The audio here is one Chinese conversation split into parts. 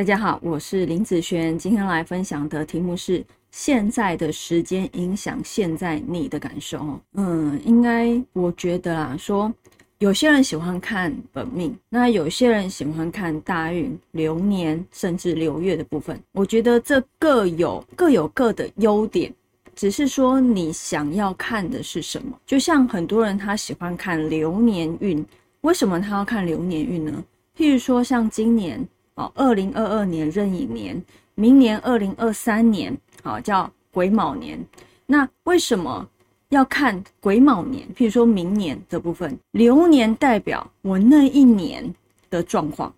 大家好，我是林子璇，今天来分享的题目是现在的时间影响现在你的感受。嗯，应该我觉得啦，说有些人喜欢看本命，那有些人喜欢看大运、流年，甚至流月的部分。我觉得这各有各有各的优点，只是说你想要看的是什么。就像很多人他喜欢看流年运，为什么他要看流年运呢？譬如说像今年。哦，二零二二年壬寅年，明年二零二三年，好叫癸卯年。那为什么要看癸卯年？譬如说明年的部分，流年代表我那一年的状况，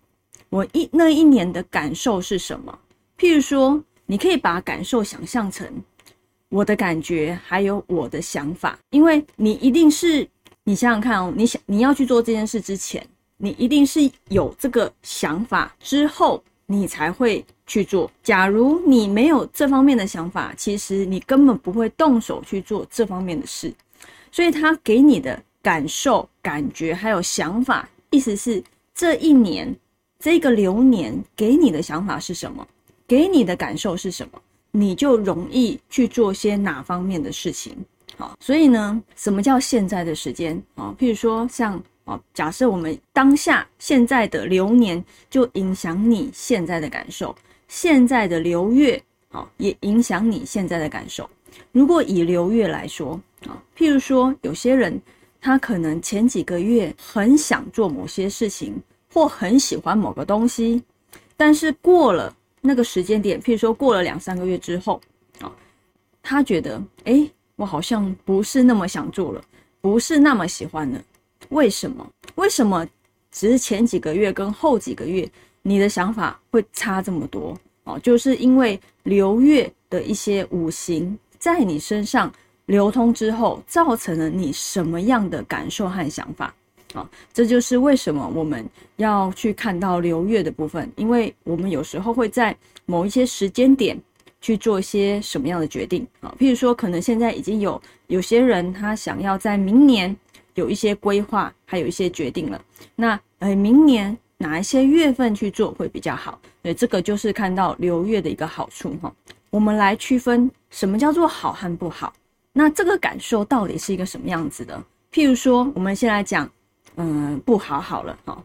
我一那一年的感受是什么？譬如说，你可以把感受想象成我的感觉，还有我的想法，因为你一定是你想想看哦，你想你要去做这件事之前。你一定是有这个想法之后，你才会去做。假如你没有这方面的想法，其实你根本不会动手去做这方面的事。所以他给你的感受、感觉还有想法，意思是这一年这个流年给你的想法是什么，给你的感受是什么，你就容易去做些哪方面的事情。好，所以呢，什么叫现在的时间啊？譬如说像。哦，假设我们当下现在的流年就影响你现在的感受，现在的流月啊也影响你现在的感受。如果以流月来说啊，譬如说有些人他可能前几个月很想做某些事情，或很喜欢某个东西，但是过了那个时间点，譬如说过了两三个月之后啊，他觉得哎，我好像不是那么想做了，不是那么喜欢了。为什么？为什么只是前几个月跟后几个月，你的想法会差这么多？哦，就是因为流月的一些五行在你身上流通之后，造成了你什么样的感受和想法？啊，这就是为什么我们要去看到流月的部分，因为我们有时候会在某一些时间点去做一些什么样的决定啊？譬如说，可能现在已经有有些人他想要在明年。有一些规划，还有一些决定了。那呃，明年哪一些月份去做会比较好？对，这个就是看到流月的一个好处哈。我们来区分什么叫做好和不好。那这个感受到底是一个什么样子的？譬如说，我们先来讲，嗯，不好好了哈。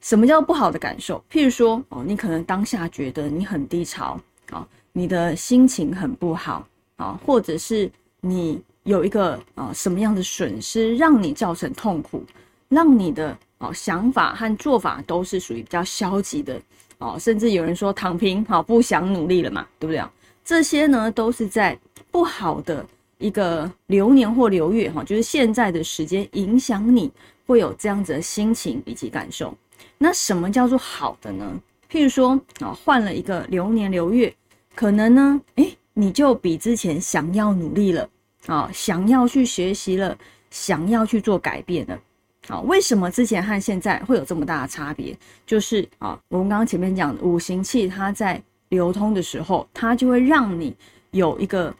什么叫不好的感受？譬如说，哦，你可能当下觉得你很低潮，啊，你的心情很不好，啊，或者是你。有一个啊什么样的损失让你造成痛苦，让你的啊想法和做法都是属于比较消极的哦，甚至有人说躺平好不想努力了嘛，对不对？这些呢都是在不好的一个流年或流月哈，就是现在的时间影响你会有这样子的心情以及感受。那什么叫做好的呢？譬如说啊换了一个流年流月，可能呢诶你就比之前想要努力了。啊，想要去学习了，想要去做改变了，好，为什么之前和现在会有这么大的差别？就是啊，我们刚刚前面讲的五行气，它在流通的时候，它就会让你有一个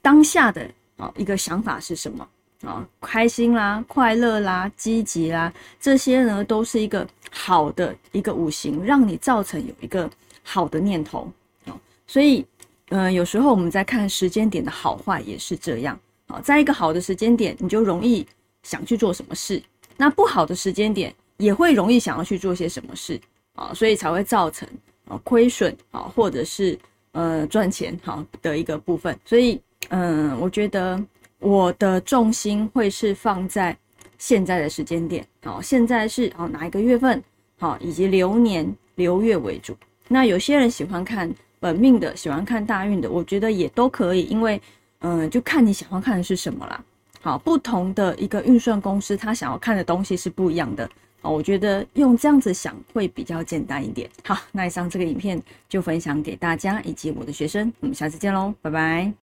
当下的啊一个想法是什么啊，开心啦、快乐啦、积极啦，这些呢都是一个好的一个五行，让你造成有一个好的念头啊。所以，嗯，有时候我们在看时间点的好坏也是这样。在一个好的时间点，你就容易想去做什么事；那不好的时间点，也会容易想要去做些什么事啊，所以才会造成啊亏损啊，或者是呃赚钱好的一个部分。所以，嗯，我觉得我的重心会是放在现在的时间点，好，现在是好哪一个月份好，以及流年流月为主。那有些人喜欢看本命的，喜欢看大运的，我觉得也都可以，因为。嗯，就看你想要看的是什么啦。好，不同的一个运算公司，他想要看的东西是不一样的。好，我觉得用这样子想会比较简单一点。好，那以上这个影片就分享给大家以及我的学生，我们下次见喽，拜拜。